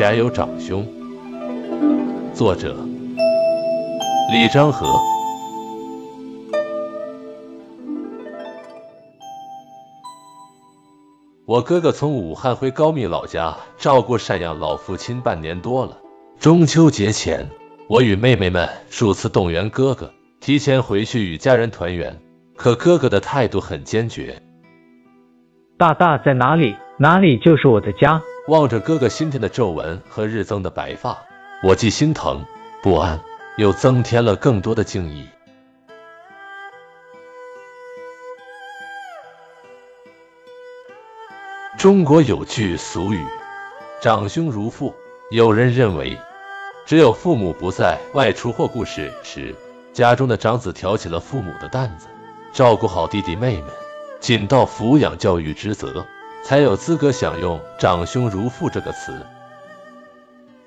家有长兄。作者：李章和。我哥哥从武汉回高密老家照顾赡养老父亲半年多了。中秋节前，我与妹妹们数次动员哥哥提前回去与家人团圆，可哥哥的态度很坚决。大大在哪里，哪里就是我的家。望着哥哥新添的皱纹和日增的白发，我既心疼不安，又增添了更多的敬意。中国有句俗语：“长兄如父。”有人认为，只有父母不在外出或故事时，家中的长子挑起了父母的担子，照顾好弟弟妹妹，尽到抚养教育之责。才有资格享用“长兄如父”这个词。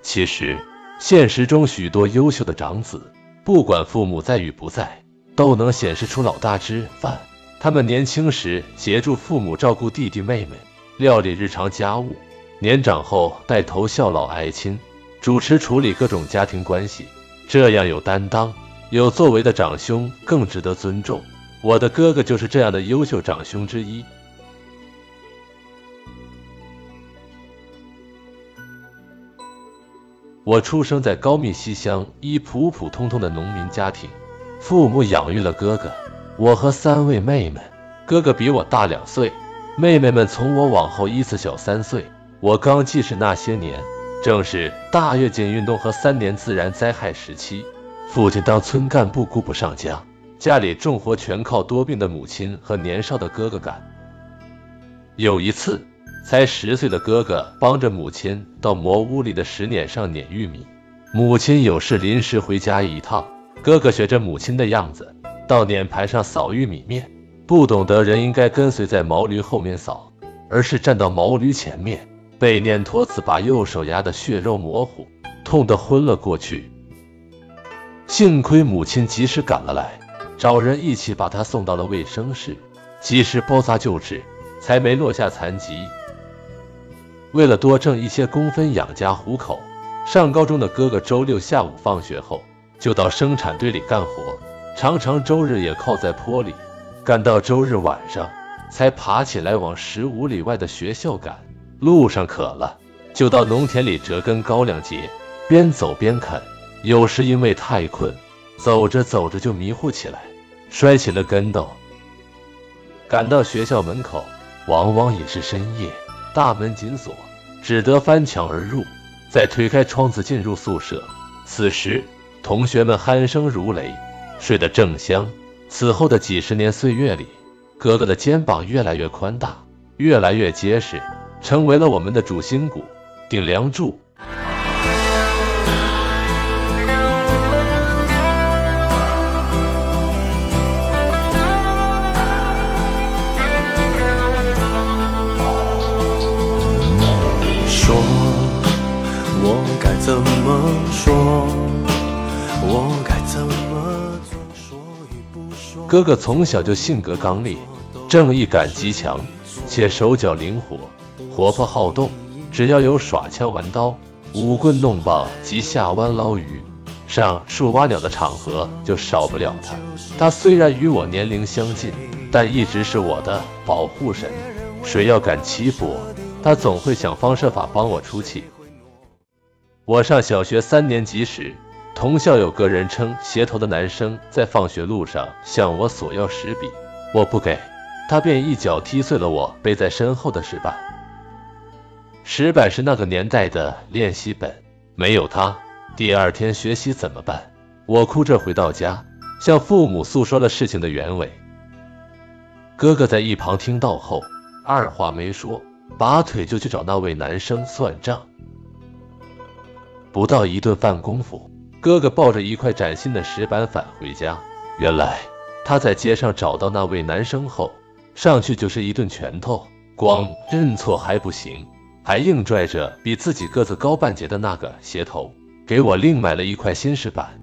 其实，现实中许多优秀的长子，不管父母在与不在，都能显示出老大之范。他们年轻时协助父母照顾弟弟妹妹，料理日常家务；年长后带头孝老爱亲，主持处理各种家庭关系。这样有担当、有作为的长兄更值得尊重。我的哥哥就是这样的优秀长兄之一。我出生在高密西乡一普普通通的农民家庭，父母养育了哥哥，我和三位妹妹。哥哥比我大两岁，妹妹们从我往后依次小三岁。我刚记事那些年，正是大跃进运动和三年自然灾害时期。父亲当村干部顾不上家，家里重活全靠多病的母亲和年少的哥哥干。有一次。才十岁的哥哥帮着母亲到磨屋里的石碾上碾玉米，母亲有事临时回家一趟，哥哥学着母亲的样子到碾盘上扫玉米面，不懂得人应该跟随在毛驴后面扫，而是站到毛驴前面，被碾砣子把右手压得血肉模糊，痛得昏了过去。幸亏母亲及时赶了来，找人一起把他送到了卫生室，及时包扎救治，才没落下残疾。为了多挣一些工分养家糊口，上高中的哥哥周六下午放学后就到生产队里干活，常常周日也靠在坡里，干到周日晚上才爬起来往十五里外的学校赶。路上渴了，就到农田里折根高粱秸，边走边啃。有时因为太困，走着走着就迷糊起来，摔起了跟斗。赶到学校门口，往往也是深夜。大门紧锁，只得翻墙而入，再推开窗子进入宿舍。此时，同学们鼾声如雷，睡得正香。此后的几十年岁月里，哥哥的肩膀越来越宽大，越来越结实，成为了我们的主心骨、顶梁柱。怎么说？我该怎么做？说与不说？哥哥从小就性格刚烈，正义感极强，且手脚灵活，活泼好动。只要有耍枪玩刀、舞棍弄棒及下湾捞鱼、上树挖鸟的场合，就少不了他。他虽然与我年龄相近，但一直是我的保护神。谁要敢欺负我，他总会想方设法帮我出气。我上小学三年级时，同校有个人称鞋头的男生在放学路上向我索要石笔，我不给，他便一脚踢碎了我背在身后的石板。石板是那个年代的练习本，没有它，第二天学习怎么办？我哭着回到家，向父母诉说了事情的原委。哥哥在一旁听到后，二话没说，拔腿就去找那位男生算账。不到一顿饭功夫，哥哥抱着一块崭新的石板返回家。原来他在街上找到那位男生后，上去就是一顿拳头，光认错还不行，还硬拽着比自己个子高半截的那个鞋头，给我另买了一块新石板。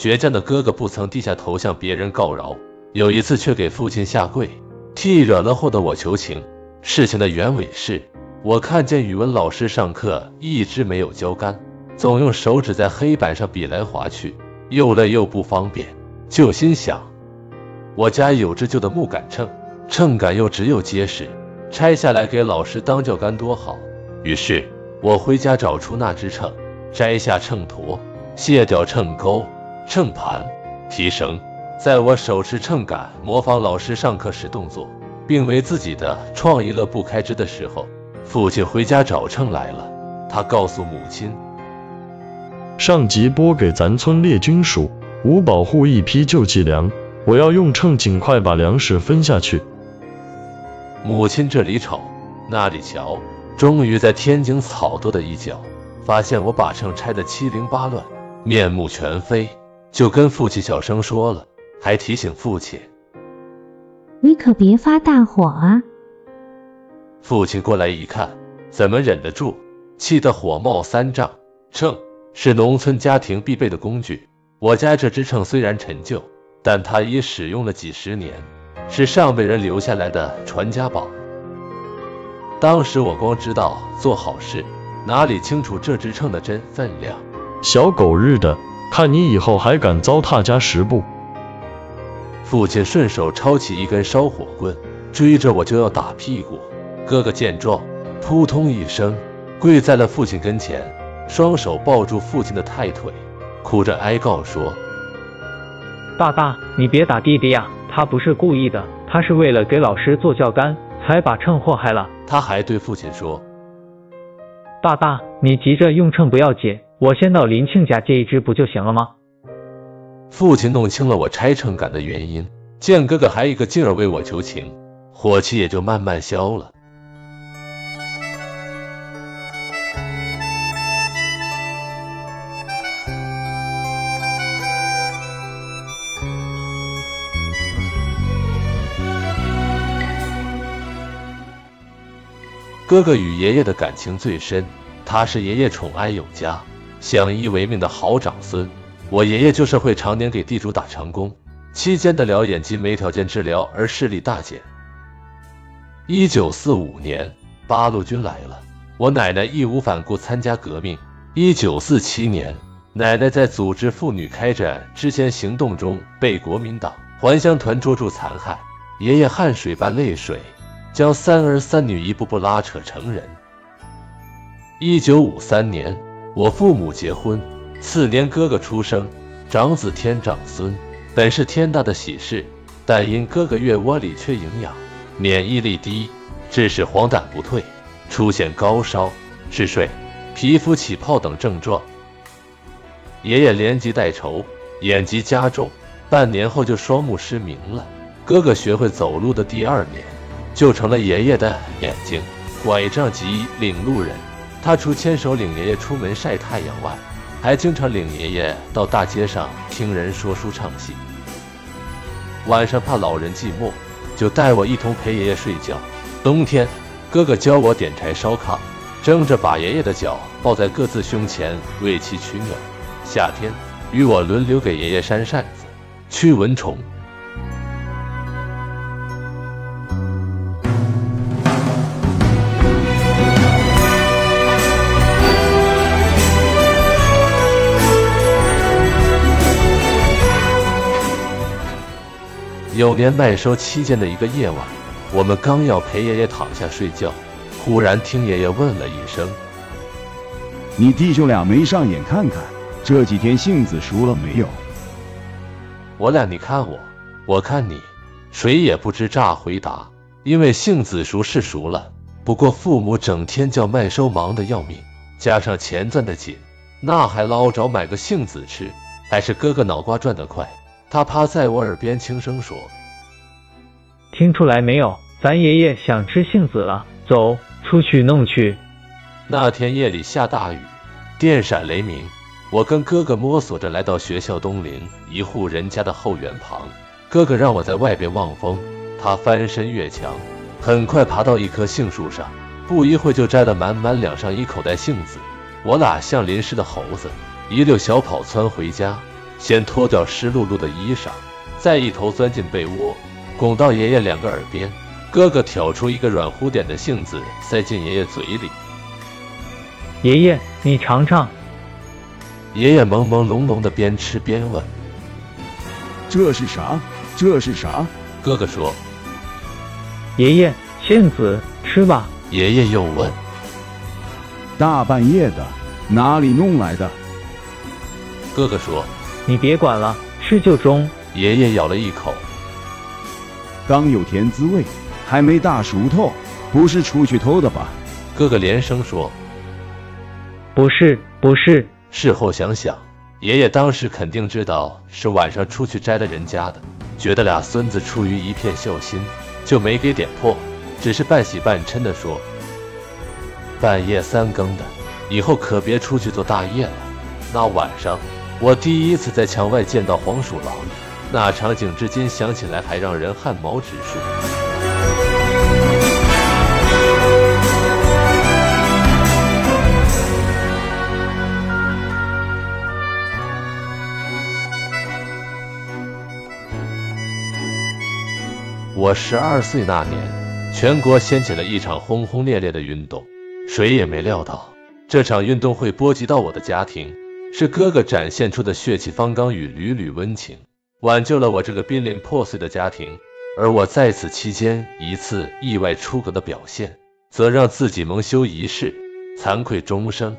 倔强的哥哥不曾低下头向别人告饶，有一次却给父亲下跪，替惹了祸的我求情。事情的原委是，我看见语文老师上课一直没有教杆，总用手指在黑板上比来划去，又累又不方便，就心想，我家有只旧的木杆秤，秤杆又直又结实，拆下来给老师当教杆多好。于是，我回家找出那只秤，摘下秤砣，卸掉秤钩、秤盘、提绳，在我手持秤杆，模仿老师上课时动作，并为自己的创意乐不开支的时候，父亲回家找秤来了。他告诉母亲，上级拨给咱村列军属五保户一批救济粮，我要用秤尽快把粮食分下去。母亲这里瞅，那里瞧。终于在天井草垛的一角，发现我把秤拆得七零八乱，面目全非，就跟父亲小声说了，还提醒父亲：“你可别发大火啊！”父亲过来一看，怎么忍得住，气得火冒三丈。秤是农村家庭必备的工具，我家这只秤虽然陈旧，但它已使用了几十年，是上辈人留下来的传家宝。当时我光知道做好事，哪里清楚这只秤的真分量？小狗日的，看你以后还敢糟蹋家食不？父亲顺手抄起一根烧火棍，追着我就要打屁股。哥哥见状，扑通一声跪在了父亲跟前，双手抱住父亲的太腿，哭着哀告说：“爸爸，你别打弟弟呀，他不是故意的，他是为了给老师做教杆。”才把秤祸害了。他还对父亲说：“爸爸，你急着用秤不要紧，我先到林庆家借一只不就行了吗？”父亲弄清了我拆秤杆的原因，见哥哥还一个劲儿为我求情，火气也就慢慢消了。哥哥与爷爷的感情最深，他是爷爷宠爱有加、相依为命的好长孙。我爷爷旧社会常年给地主打长工，期间的疗眼及没条件治疗而视力大减。一九四五年，八路军来了，我奶奶义无反顾参加革命。一九四七年，奶奶在组织妇女开展支前行动中被国民党还乡团捉住残害，爷爷汗水般泪水。将三儿三女一步步拉扯成人。一九五三年，我父母结婚，次年哥哥出生，长子添长孙，本是天大的喜事，但因哥哥月窝里缺营养，免疫力低，致使黄疸不退，出现高烧、嗜睡、皮肤起泡等症状。爷爷连疾带愁，眼疾加重，半年后就双目失明了。哥哥学会走路的第二年。就成了爷爷的眼睛、拐杖及领路人。他除牵手领爷爷出门晒太阳外，还经常领爷爷到大街上听人说书唱戏。晚上怕老人寂寞，就带我一同陪爷爷睡觉。冬天，哥哥教我点柴烧炕，争着把爷爷的脚抱在各自胸前为其取暖。夏天，与我轮流给爷爷扇扇子、驱蚊虫。有年麦收期间的一个夜晚，我们刚要陪爷爷躺下睡觉，忽然听爷爷问了一声：“你弟兄俩没上眼看看，这几天杏子熟了没有？”我俩你看我，我看你，谁也不知咋回答。因为杏子熟是熟了，不过父母整天叫麦收忙得要命，加上钱攥得紧，那还捞着买个杏子吃？还是哥哥脑瓜转得快。他趴在我耳边轻声说：“听出来没有？咱爷爷想吃杏子了，走，出去弄去。”那天夜里下大雨，电闪雷鸣，我跟哥哥摸索着来到学校东邻一户人家的后院旁。哥哥让我在外边望风，他翻身越墙，很快爬到一棵杏树上，不一会就摘了满满两上一口袋杏子。我俩像淋湿的猴子，一溜小跑窜回家。先脱掉湿漉漉的衣裳，再一头钻进被窝，拱到爷爷两个耳边。哥哥挑出一个软乎点的杏子，塞进爷爷嘴里。爷爷，你尝尝。爷爷朦朦胧胧的边吃边问：“这是啥？这是啥？”哥哥说：“爷爷，杏子，吃吧。”爷爷又问：“大半夜的，哪里弄来的？”哥哥说：“你别管了，吃就中。”爷爷咬了一口，刚有甜滋味，还没大熟透，不是出去偷的吧？哥哥连声说：“不是，不是。”事后想想，爷爷当时肯定知道是晚上出去摘了人家的，觉得俩孙子出于一片孝心，就没给点破，只是半喜半嗔的说：“半夜三更的，以后可别出去做大夜了。”那晚上，我第一次在墙外见到黄鼠狼，那场景至今想起来还让人汗毛直竖。我十二岁那年，全国掀起了一场轰轰烈烈的运动，谁也没料到这场运动会波及到我的家庭。是哥哥展现出的血气方刚与缕缕温情，挽救了我这个濒临破碎的家庭。而我在此期间一次意外出格的表现，则让自己蒙羞一世，惭愧终生。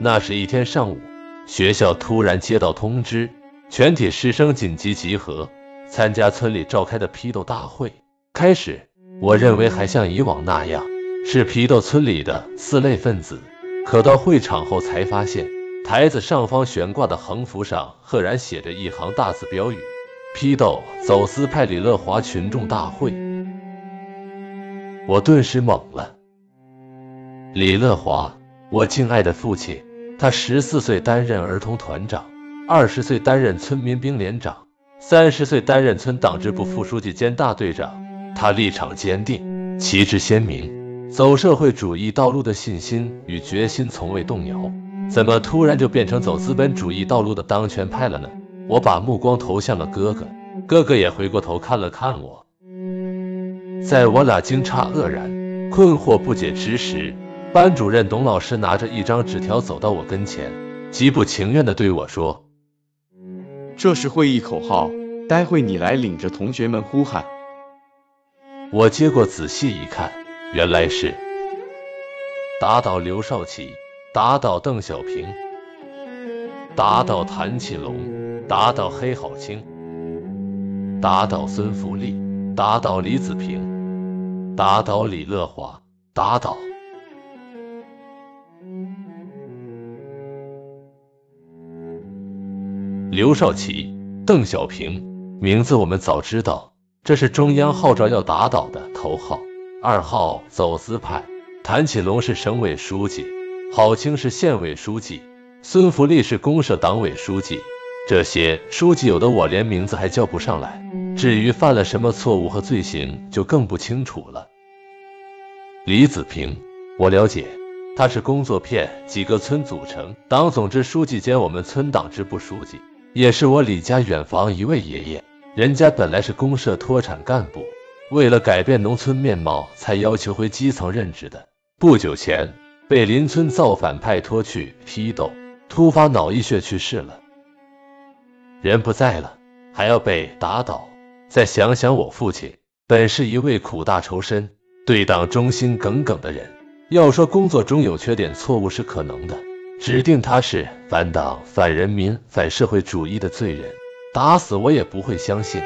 那是一天上午，学校突然接到通知，全体师生紧急集合。参加村里召开的批斗大会。开始，我认为还像以往那样是批斗村里的四类分子。可到会场后才发现，台子上方悬挂的横幅上赫然写着一行大字标语：“批斗走私派李乐华群众大会。”我顿时懵了。李乐华，我敬爱的父亲，他十四岁担任儿童团长，二十岁担任村民兵连长。三十岁担任村党支部副书记兼大队长，他立场坚定，旗帜鲜明，走社会主义道路的信心与决心从未动摇。怎么突然就变成走资本主义道路的当权派了呢？我把目光投向了哥哥，哥哥也回过头看了看我。在我俩惊诧愕然、困惑不解之时，班主任董老师拿着一张纸条走到我跟前，极不情愿地对我说。这是会议口号，待会你来领着同学们呼喊。我接过仔细一看，原来是打倒刘少奇，打倒邓小平，打倒谭启龙，打倒黑好清，打倒孙福利，打倒李子平，打倒李乐华，打倒。刘少奇、邓小平，名字我们早知道，这是中央号召要打倒的头号。二号走私派，谭启龙是省委书记，郝清是县委书记，孙福利是公社党委书记。这些书记有的我连名字还叫不上来，至于犯了什么错误和罪行，就更不清楚了。李子平，我了解，他是工作片几个村组成，党总支书记兼我们村党支部书记。也是我李家远房一位爷爷，人家本来是公社脱产干部，为了改变农村面貌，才要求回基层任职的。不久前被邻村造反派拖去批斗，突发脑溢血去世了，人不在了，还要被打倒。再想想我父亲，本是一位苦大仇深、对党忠心耿耿的人，要说工作中有缺点错误是可能的。指定他是反党、反人民、反社会主义的罪人，打死我也不会相信。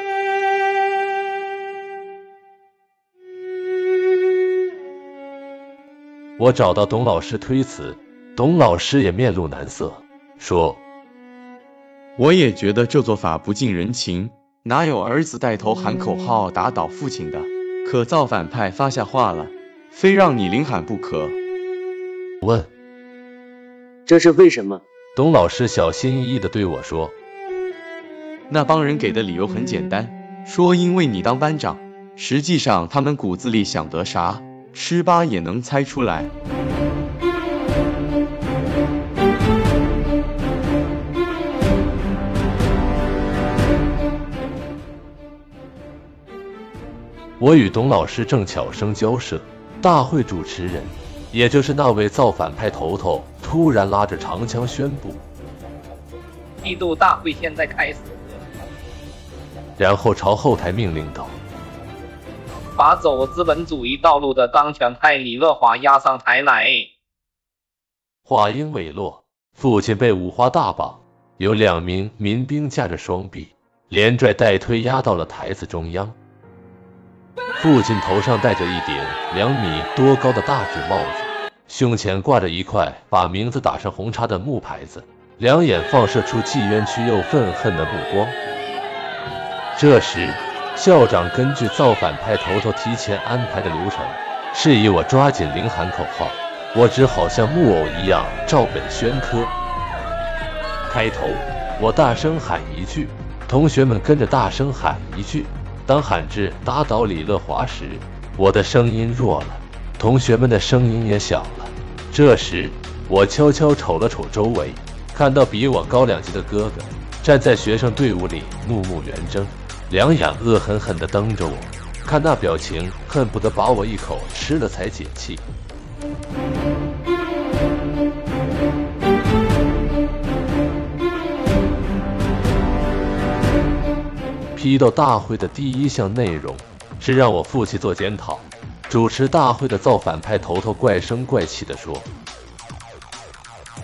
我找到董老师推辞，董老师也面露难色，说：“我也觉得这做法不近人情，哪有儿子带头喊口号打倒父亲的？可造反派发下话了，非让你领喊不可。”问。这是为什么？董老师小心翼翼地对我说：“那帮人给的理由很简单，说因为你当班长。实际上他们骨子里想得啥，十八也能猜出来。我与董老师正巧声交涉大会主持人也就是那位造反派头头突然拉着长枪宣布。帝度大会现在开始。然后朝后台命令道把走资本主义道路的当权派李乐华押上台来。话音未落，父亲被五花大绑，有两名民兵架着双臂，连拽带推压到了台子中央。父亲头上戴着一顶两米多高的大纸帽子，胸前挂着一块把名字打上红叉的木牌子，两眼放射出既冤屈又愤恨的目光。这时。校长根据造反派头头提前安排的流程，示意我抓紧领喊口号。我只好像木偶一样照本宣科。开头，我大声喊一句，同学们跟着大声喊一句。当喊至“打倒李乐华”时，我的声音弱了，同学们的声音也小了。这时，我悄悄瞅了瞅周围，看到比我高两级的哥哥站在学生队伍里，怒目圆睁。两眼恶狠狠地瞪着我，看那表情，恨不得把我一口吃了才解气。批斗大会的第一项内容是让我父亲做检讨。主持大会的造反派头头怪声怪气地说：“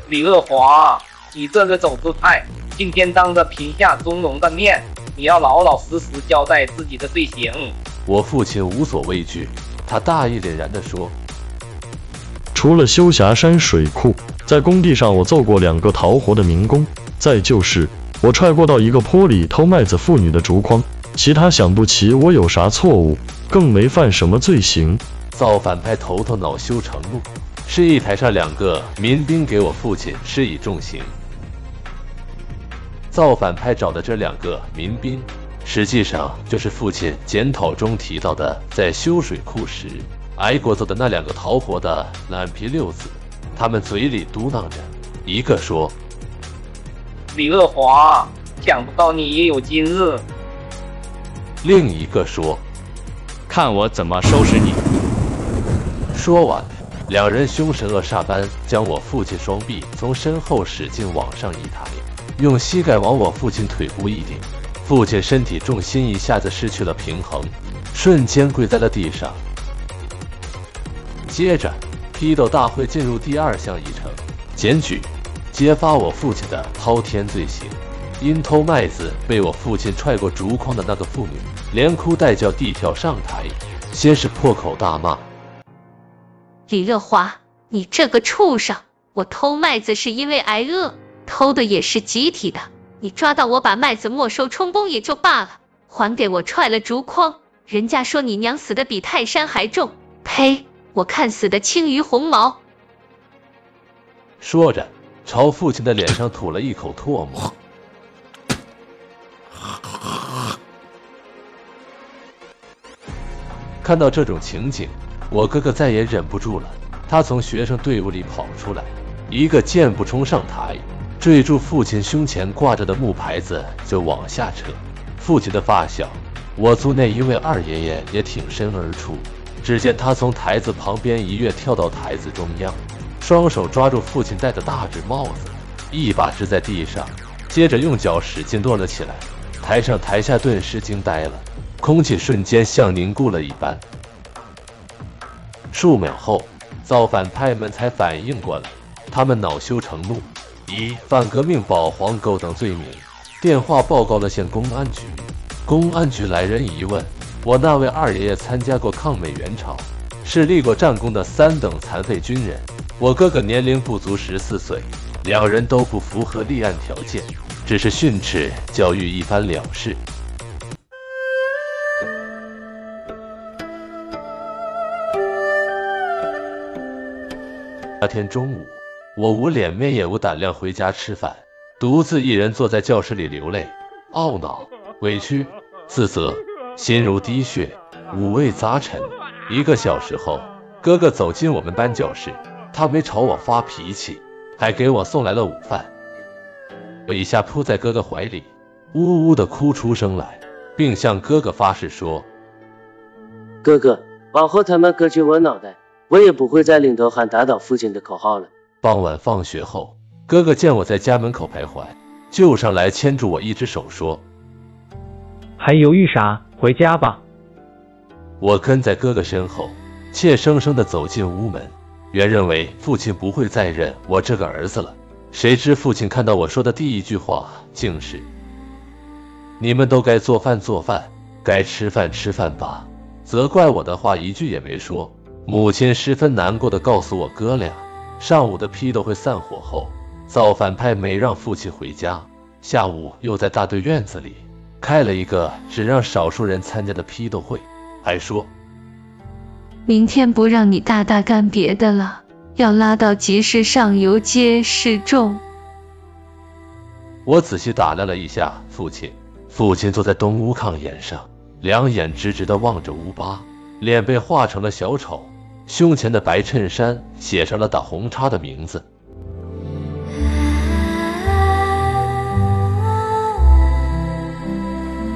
李乐华，你这个走资派，今天当着贫下中农的面。”你要老老实实交代自己的罪行。我父亲无所畏惧，他大义凛然地说：“除了修峡山水库，在工地上我揍过两个逃活的民工，再就是我踹过到一个坡里偷麦子妇女的竹筐，其他想不起我有啥错误，更没犯什么罪行。”造反派头头恼羞成怒，示意台上两个民兵给我父亲施以重刑。造反派找的这两个民兵，实际上就是父亲检讨中提到的，在修水库时挨过揍的那两个逃活的懒皮六子。他们嘴里嘟囔着，一个说：“李乐华，想不到你也有今日。”另一个说：“看我怎么收拾你。”说完，两人凶神恶煞般将我父亲双臂从身后使劲往上一抬。用膝盖往我父亲腿部一顶，父亲身体重心一下子失去了平衡，瞬间跪在了地上。接着，批斗大会进入第二项议程：检举揭发我父亲的滔天罪行。因偷麦子被我父亲踹过竹筐的那个妇女，连哭带叫地跳上台，先是破口大骂：“李乐华，你这个畜生！我偷麦子是因为挨饿。”偷的也是集体的，你抓到我把麦子没收充公也就罢了，还给我踹了竹筐，人家说你娘死的比泰山还重，呸！我看死的轻于鸿毛。说着，朝父亲的脸上吐了一口唾沫。看到这种情景，我哥哥再也忍不住了，他从学生队伍里跑出来，一个箭步冲上台。坠住父亲胸前挂着的木牌子就往下扯，父亲的发小，我族那一位二爷爷也挺身而出。只见他从台子旁边一跃跳到台子中央，双手抓住父亲戴的大纸帽子，一把支在地上，接着用脚使劲跺了起来。台上台下顿时惊呆了，空气瞬间像凝固了一般。数秒后，造反派们才反应过来，他们恼羞成怒。一反革命、保皇勾等罪名，电话报告了县公安局。公安局来人一问，我那位二爷爷参加过抗美援朝，是立过战功的三等残废军人。我哥哥年龄不足十四岁，两人都不符合立案条件，只是训斥教育一番了事。那天中午。我无脸面也无胆量回家吃饭，独自一人坐在教室里流泪，懊恼、委屈、自责，心如滴血，五味杂陈。一个小时后，哥哥走进我们班教室，他没朝我发脾气，还给我送来了午饭。我一下扑在哥哥怀里，呜呜的哭出声来，并向哥哥发誓说：哥哥，往后他们割去我脑袋，我也不会再领头喊打倒父亲的口号了。傍晚放学后，哥哥见我在家门口徘徊，就上来牵住我一只手说：“还犹豫啥？回家吧。”我跟在哥哥身后，怯生生地走进屋门。原认为父亲不会再认我这个儿子了，谁知父亲看到我说的第一句话竟是：“你们都该做饭做饭，该吃饭吃饭吧。”责怪我的话一句也没说。母亲十分难过的告诉我哥俩，上午的批斗会散伙后，造反派没让父亲回家，下午又在大队院子里开了一个只让少数人参加的批斗会，还说。明天不让你大大干别的了，要拉到集市上游街示众。我仔细打量了一下父亲，父亲坐在东屋炕沿上，两眼直直的望着屋巴，脸被画成了小丑，胸前的白衬衫写上了打红叉的名字。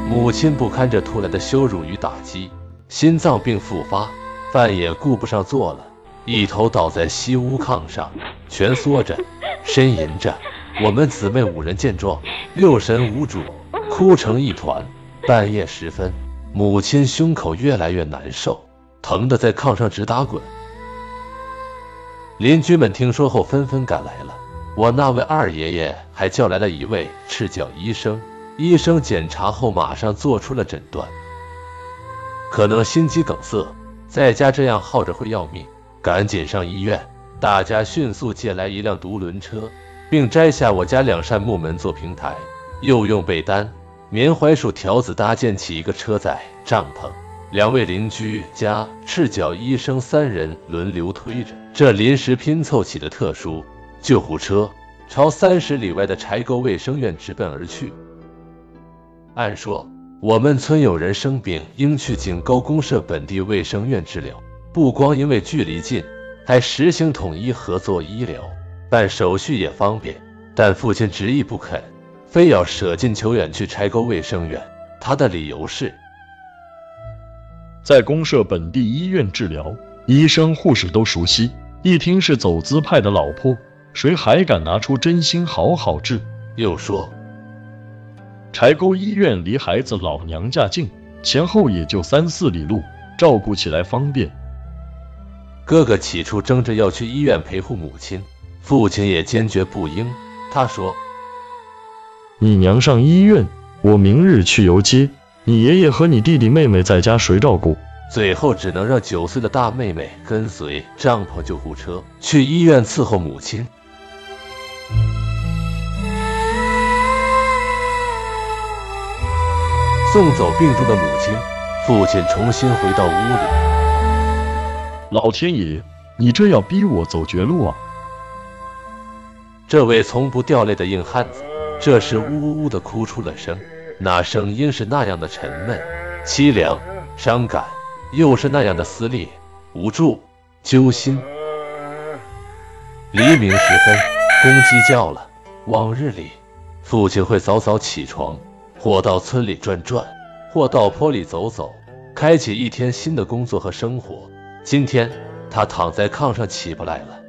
母亲不堪这突来的羞辱与打击，心脏病复发。饭也顾不上做了，一头倒在西屋炕上，蜷缩着，呻吟着。我们姊妹五人见状，六神无主，哭成一团。半夜时分，母亲胸口越来越难受，疼得在炕上直打滚。邻居们听说后纷纷赶来了，我那位二爷爷还叫来了一位赤脚医生。医生检查后马上做出了诊断，可能心肌梗塞。在家这样耗着会要命，赶紧上医院。大家迅速借来一辆独轮车，并摘下我家两扇木门做平台，又用被单、棉槐树条子搭建起一个车载帐篷。两位邻居加赤脚医生三人轮流推着这临时拼凑起的特殊救护车，朝三十里外的柴沟卫生院直奔而去。按说。我们村有人生病，应去景沟公社本地卫生院治疗。不光因为距离近，还实行统一合作医疗，办手续也方便。但父亲执意不肯，非要舍近求远去柴沟卫生院。他的理由是，在公社本地医院治疗，医生护士都熟悉。一听是走资派的老婆，谁还敢拿出真心好好治？又说。柴沟医院离孩子老娘家近，前后也就三四里路，照顾起来方便。哥哥起初争着要去医院陪护母亲，父亲也坚决不应。他说：“你娘上医院，我明日去游街。你爷爷和你弟弟妹妹在家谁照顾？”最后只能让九岁的大妹妹跟随帐篷救护车去医院伺候母亲。送走病重的母亲，父亲重新回到屋里。老天爷，你这要逼我走绝路啊！这位从不掉泪的硬汉子，这时呜呜呜的哭出了声，那声音是那样的沉闷、凄凉、伤感，又是那样的撕裂、无助、揪心。黎明时分，公鸡叫了。往日里，父亲会早早起床。或到村里转转，或到坡里走走，开启一天新的工作和生活。今天他躺在炕上起不来了，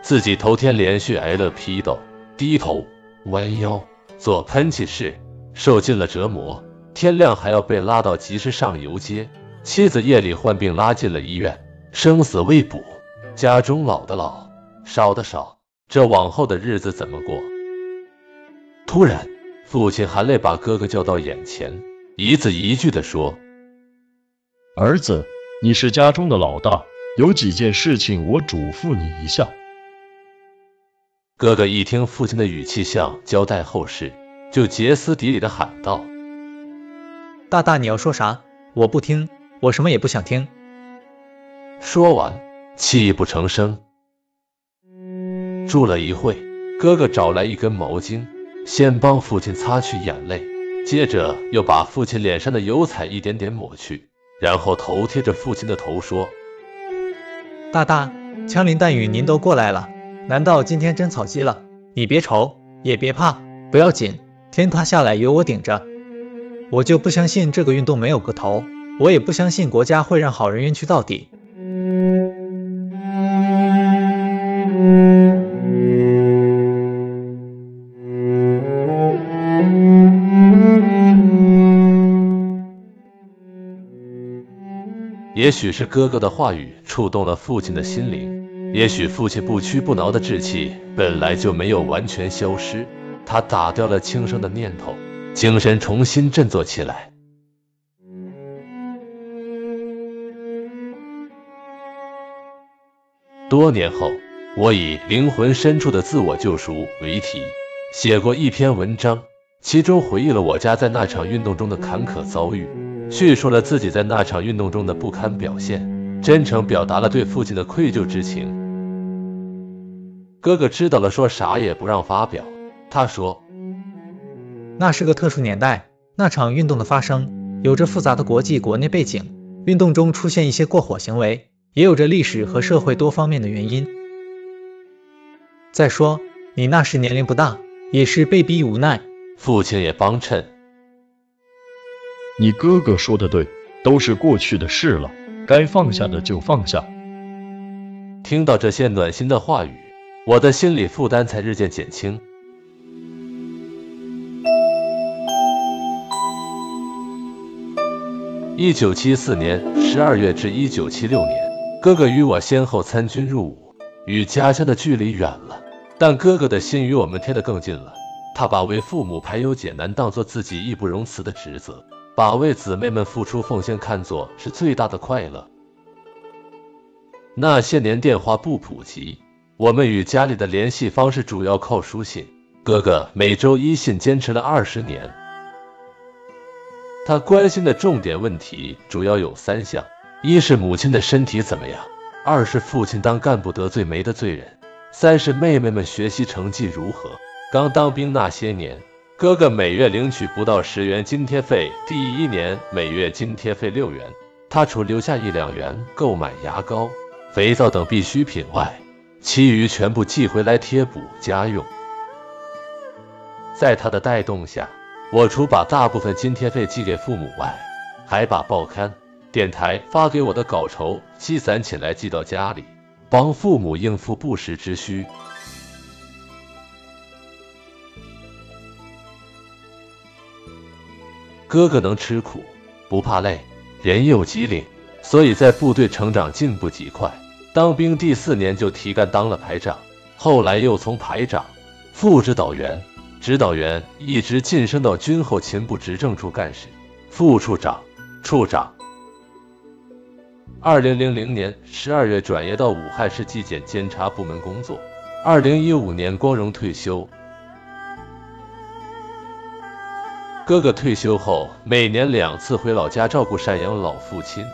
自己头天连续挨了批斗，低头弯腰做喷气式，受尽了折磨。天亮还要被拉到集市上游街。妻子夜里患病拉进了医院，生死未卜。家中老的老，少的少，这往后的日子怎么过？突然。父亲含泪把哥哥叫到眼前，一字一句地说：“儿子，你是家中的老大，有几件事情我嘱咐你一下。”哥哥一听父亲的语气像交代后事，就歇斯底里的喊道：“大大，你要说啥？我不听，我什么也不想听。”说完，泣不成声。住了一会，哥哥找来一根毛巾。先帮父亲擦去眼泪，接着又把父亲脸上的油彩一点点抹去，然后头贴着父亲的头说：“大大，枪林弹雨您都过来了，难道今天真草鸡了？你别愁，也别怕，不要紧，天塌下来有我顶着。我就不相信这个运动没有个头，我也不相信国家会让好人冤屈到底。也许是哥哥的话语触动了父亲的心灵，也许父亲不屈不挠的志气本来就没有完全消失，他打掉了轻生的念头，精神重新振作起来。多年后，我以灵魂深处的自我救赎为题，写过一篇文章，其中回忆了我家在那场运动中的坎坷遭遇，叙述了自己在那场运动中的不堪表现，真诚表达了对父亲的愧疚之情。哥哥知道了，说啥也不让发表。他说，那是个特殊年代，那场运动的发生有着复杂的国际国内背景，运动中出现一些过火行为。也有着历史和社会多方面的原因。再说，你那时年龄不大，也是被逼无奈。父亲也帮衬。你哥哥说的对，都是过去的事了，该放下的就放下。听到这些暖心的话语，我的心理负担才日渐减轻。一九七四年十二月至一九七六年。哥哥与我先后参军入伍，与家乡的距离远了，但哥哥的心与我们贴得更近了。他把为父母排忧解难当做自己义不容辞的职责，把为姊妹们付出奉献看作是最大的快乐。那些年电话不普及，我们与家里的联系方式主要靠书信。哥哥每周一信坚持了二十年，他关心的重点问题主要有三项。一是母亲的身体怎么样，二是父亲当干部得罪没得罪人，三是妹妹们学习成绩如何。刚当兵那些年，哥哥每月领取不到十元津贴费，第一年每月津贴费六元，他除留下一两元购买牙膏、肥皂等必需品外，其余全部寄回来贴补家用。在他的带动下，我除把大部分津贴费寄给父母外，还把报刊。电台发给我的稿酬积攒起来寄到家里，帮父母应付不时之需。哥哥能吃苦，不怕累，人又机灵，所以在部队成长进步极快。当兵第四年就提干当了排长，后来又从排长、副指导员、指导员一直晋升到军后勤部执政处干事、副处长、处长。二零零零年十二月转业到武汉市纪检监察部门工作，二零一五年光荣退休。哥哥退休后，每年两次回老家照顾赡养老父亲，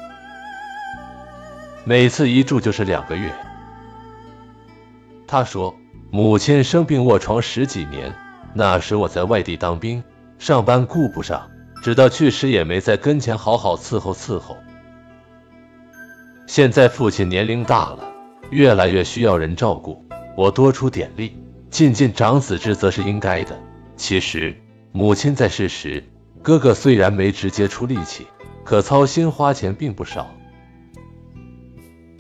每次一住就是两个月。他说，母亲生病卧床十几年，那时我在外地当兵，上班顾不上，直到去世也没在跟前好好伺候伺候。现在父亲年龄大了，越来越需要人照顾，我多出点力，尽尽长子之责是应该的。其实母亲在世时，哥哥虽然没直接出力气，可操心花钱并不少。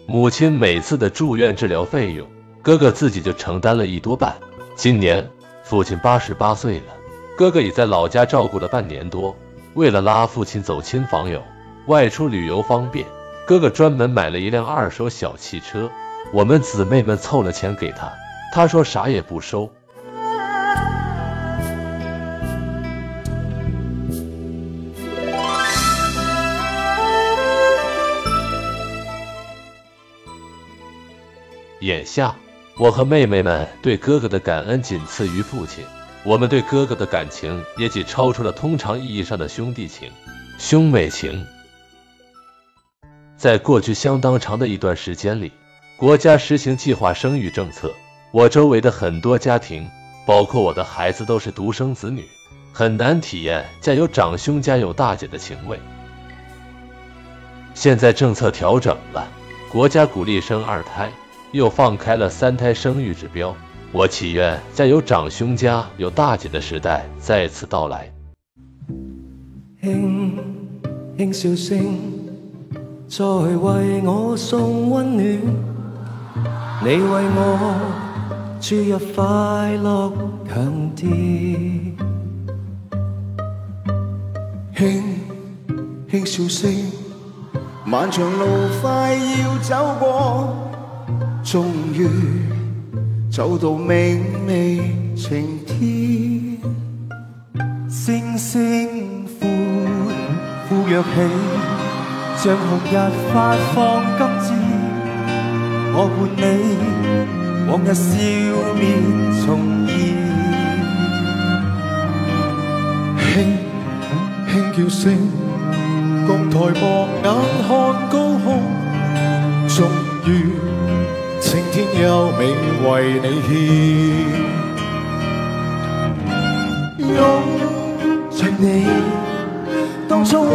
母亲每次的住院治疗费用，哥哥自己就承担了一多半。今年父亲八十八岁了，哥哥已在老家照顾了半年多，为了拉父亲走亲访友，外出旅游方便。哥哥专门买了一辆二手小汽车，我们姊妹们凑了钱给他，他说啥也不收。眼下，我和妹妹们对哥哥的感恩仅次于父亲，我们对哥哥的感情也仅超出了通常意义上的兄弟情、兄妹情。在过去相当长的一段时间里，国家实行计划生育政策。我周围的很多家庭，包括我的孩子，都是独生子女，很难体验家有长兄家有大姐的情味。现在政策调整了，国家鼓励生二胎，又放开了三胎生育指标。我祈愿在有长兄家有大姐的时代再次到来。轻轻笑声。在为我送温暖，你为我注入快乐强电。轻轻笑声，漫长路快要走过，终于走到明媚晴天。星星呼呼跃起，像红日发放金枝。我伴你，往日笑面重現。轻轻叫聲，共抬望眼看高空，终于天优美为你献，拥着你，当初温。